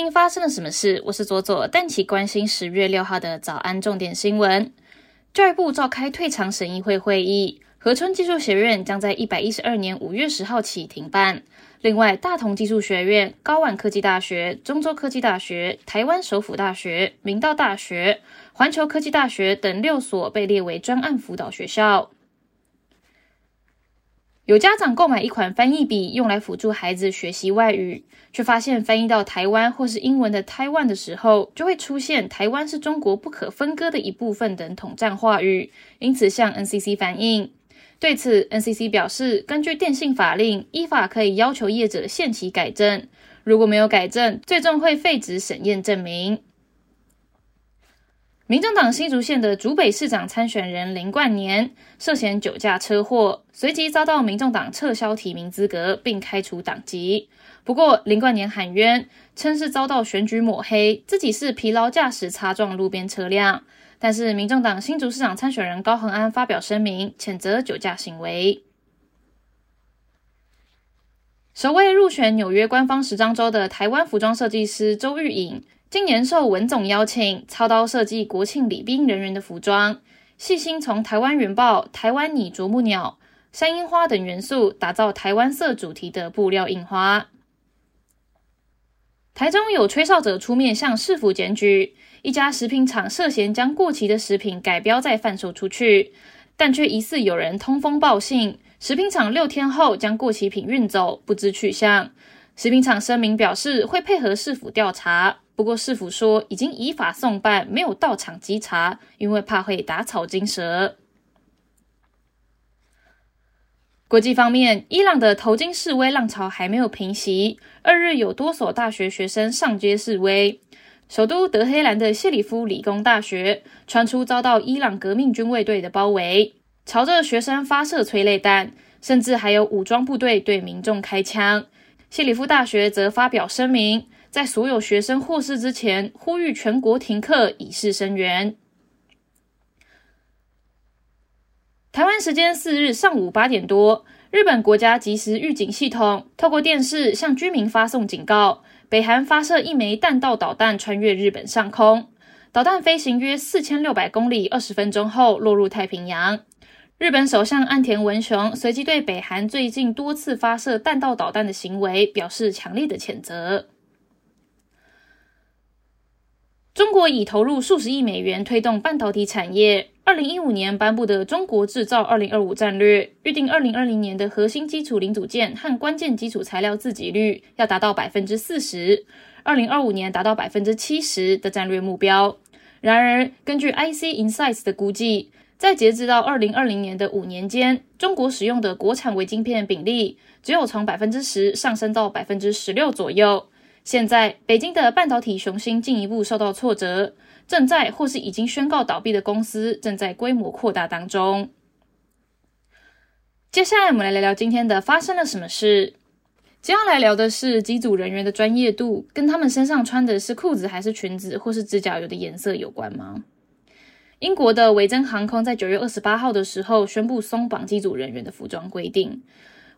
听发生了什么事？我是左左，但起关心十月六号的早安重点新闻。教育部召开退场审议会会议，河川技术学院将在一百一十二年五月十号起停办。另外，大同技术学院、高万科技大学、中州科技大学、台湾首府大学、明道大学、环球科技大学等六所被列为专案辅导学校。有家长购买一款翻译笔，用来辅助孩子学习外语，却发现翻译到台湾或是英文的台湾的时候，就会出现“台湾是中国不可分割的一部分”等统战话语，因此向 NCC 反映。对此，NCC 表示，根据电信法令，依法可以要求业者限期改正，如果没有改正，最终会废止审验证明。民政党新竹县的竹北市长参选人林冠年涉嫌酒驾车祸，随即遭到民众党撤销提名资格，并开除党籍。不过，林冠年喊冤，称是遭到选举抹黑，自己是疲劳驾驶擦撞路边车辆。但是，民众党新竹市长参选人高恒安发表声明，谴责酒驾行为。首位入选纽约官方时装周的台湾服装设计师周玉颖。今年受文总邀请，操刀设计国庆礼宾人员的服装，细心从台湾原豹、台湾拟啄木鸟、山樱花等元素打造台湾色主题的布料印花。台中有吹哨者出面向市府检举，一家食品厂涉嫌将过期的食品改标再贩售出去，但却疑似有人通风报信，食品厂六天后将过期品运走，不知去向。食品厂声明表示会配合市府调查。不过，市府说已经依法送办，没有到场稽查，因为怕会打草惊蛇。国际方面，伊朗的头巾示威浪潮还没有平息，二日有多所大学学生上街示威。首都德黑兰的谢里夫理工大学传出遭到伊朗革命军卫队的包围，朝着学生发射催泪弹，甚至还有武装部队对民众开枪。谢里夫大学则发表声明。在所有学生获释之前，呼吁全国停课以示声援。台湾时间四日上午八点多，日本国家即时预警系统透过电视向居民发送警告：北韩发射一枚弹道导弹穿越日本上空，导弹飞行约四千六百公里，二十分钟后落入太平洋。日本首相岸田文雄随即对北韩最近多次发射弹道导弹的行为表示强烈的谴责。中国已投入数十亿美元推动半导体产业。二零一五年颁布的《中国制造二零二五战略》预定，二零二零年的核心基础零组件和关键基础材料自给率要达到百分之四十，二零二五年达到百分之七十的战略目标。然而，根据 IC Insights 的估计，在截至到二零二零年的五年间，中国使用的国产微晶片比例只有从百分之十上升到百分之十六左右。现在，北京的半导体雄心进一步受到挫折，正在或是已经宣告倒闭的公司正在规模扩大当中。接下来，我们来聊聊今天的发生了什么事。接下来聊的是机组人员的专业度，跟他们身上穿的是裤子还是裙子，或是指甲油的颜色有关吗？英国的维珍航空在九月二十八号的时候宣布松绑机组人员的服装规定，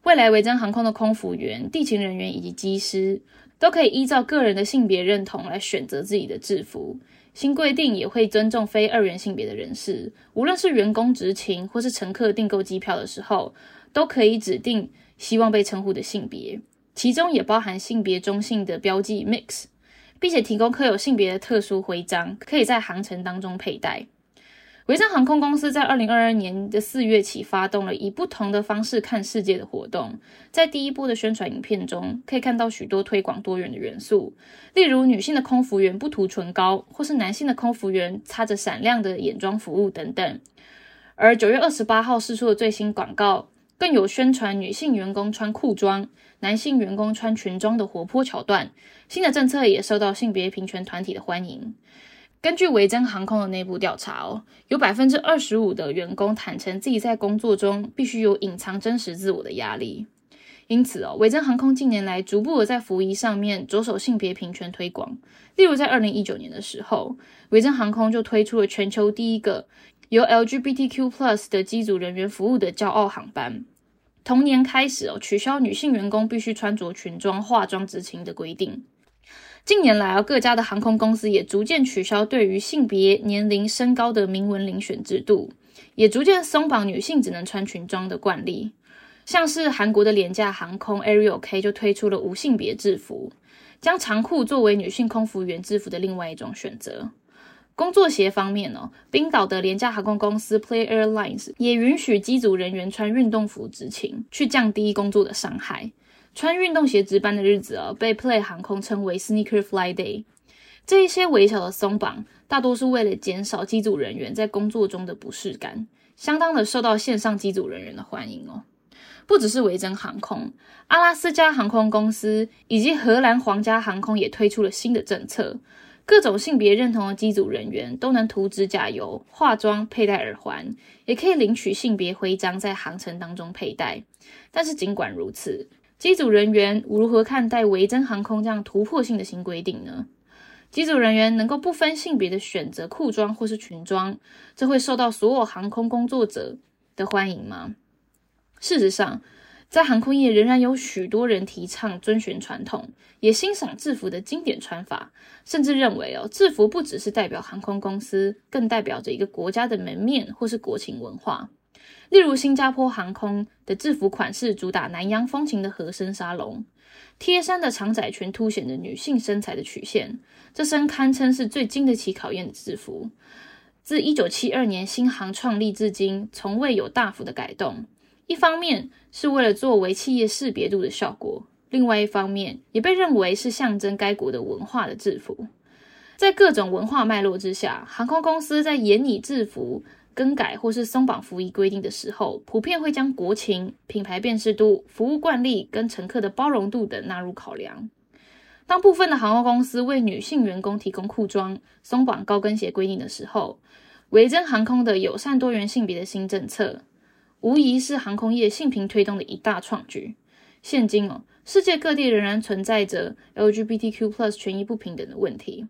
未来维珍航空的空服员、地勤人员以及机师。都可以依照个人的性别认同来选择自己的制服。新规定也会尊重非二元性别的人士，无论是员工执勤或是乘客订购机票的时候，都可以指定希望被称呼的性别，其中也包含性别中性的标记 mix，并且提供刻有性别的特殊徽章，可以在航程当中佩戴。维珍航空公司在二零二二年的四月起发动了以不同的方式看世界的活动，在第一波的宣传影片中，可以看到许多推广多元的元素，例如女性的空服员不涂唇膏，或是男性的空服员擦着闪亮的眼妆服务等等。而九月二十八号释出的最新广告，更有宣传女性员工穿裤装、男性员工穿裙装的活泼桥段。新的政策也受到性别平权团体的欢迎。根据维珍航空的内部调查哦，有百分之二十五的员工坦诚自己在工作中必须有隐藏真实自我的压力。因此哦，维珍航空近年来逐步的在服役上面着手性别平权推广。例如在二零一九年的时候，维珍航空就推出了全球第一个由 LGBTQ plus 的机组人员服务的骄傲航班。同年开始哦，取消女性员工必须穿着裙装化妆执勤的规定。近年来啊，各家的航空公司也逐渐取消对于性别、年龄、身高的明文遴选制度，也逐渐松绑女性只能穿裙装的惯例。像是韩国的廉价航空 Ariel K 就推出了无性别制服，将长裤作为女性空服员制服的另外一种选择。工作鞋方面呢，冰岛的廉价航空公司 Play Airlines 也允许机组人员穿运动服执勤，去降低工作的伤害。穿运动鞋值班的日子啊，被 Play 航空称为 Sneaker Fly Day。这一些微小的松绑，大多是为了减少机组人员在工作中的不适感，相当的受到线上机组人员的欢迎哦。不只是维珍航空，阿拉斯加航空公司以及荷兰皇家航空也推出了新的政策，各种性别认同的机组人员都能涂指甲油、化妆、佩戴耳环，也可以领取性别徽章，在航程当中佩戴。但是尽管如此，机组人员如何看待维珍航空这样突破性的新规定呢？机组人员能够不分性别的选择裤装或是裙装，这会受到所有航空工作者的欢迎吗？事实上，在航空业仍然有许多人提倡遵循传统，也欣赏制服的经典穿法，甚至认为哦，制服不只是代表航空公司，更代表着一个国家的门面或是国情文化。例如，新加坡航空的制服款式主打南洋风情的合身沙龙，贴身的长窄裙凸显着女性身材的曲线。这身堪称是最经得起考验的制服。自一九七二年新航创立至今，从未有大幅的改动。一方面是为了作为企业识别度的效果，另外一方面也被认为是象征该国的文化的制服。在各种文化脉络之下，航空公司在严拟制服。更改或是松绑服役规定的时候，普遍会将国情、品牌辨识度、服务惯例跟乘客的包容度等纳入考量。当部分的航空公司为女性员工提供裤装、松绑高跟鞋规定的时候，维珍航空的友善多元性别的新政策，无疑是航空业性平推动的一大创举。现今哦，世界各地仍然存在着 LGBTQ+ 权益不平等的问题。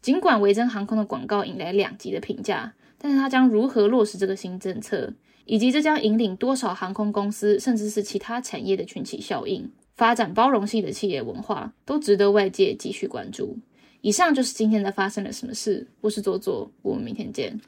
尽管维珍航空的广告引来两极的评价。但是它将如何落实这个新政策，以及这将引领多少航空公司，甚至是其他产业的群起效应，发展包容性的企业文化，都值得外界继续关注。以上就是今天的发生了什么事，我是左左，我们明天见。